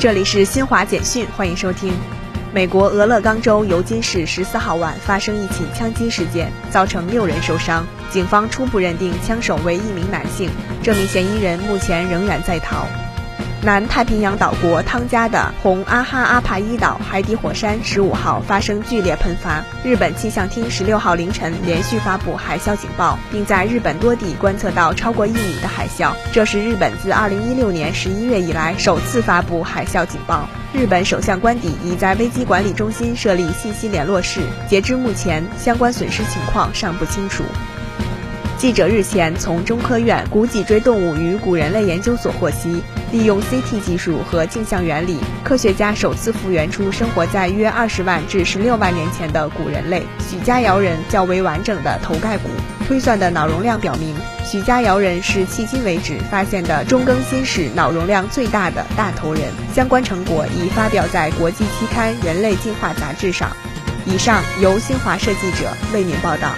这里是新华简讯，欢迎收听。美国俄勒冈州尤金市十四号晚发生一起枪击事件，造成六人受伤。警方初步认定枪手为一名男性，这名嫌疑人目前仍然在逃。南太平洋岛国汤加的红阿哈阿帕伊岛海底火山十五号发生剧烈喷发，日本气象厅十六号凌晨连续发布海啸警报，并在日本多地观测到超过一米的海啸，这是日本自二零一六年十一月以来首次发布海啸警报。日本首相官邸已在危机管理中心设立信息联络室，截至目前，相关损失情况尚不清楚。记者日前从中科院古脊椎动物与古人类研究所获悉，利用 CT 技术和镜像原理，科学家首次复原出生活在约二十万至十六万年前的古人类许家窑人较为完整的头盖骨。推算的脑容量表明，许家窑人是迄今为止发现的中更新史脑容量最大的大头人。相关成果已发表在国际期刊《人类进化》杂志上。以上由新华社记者为您报道。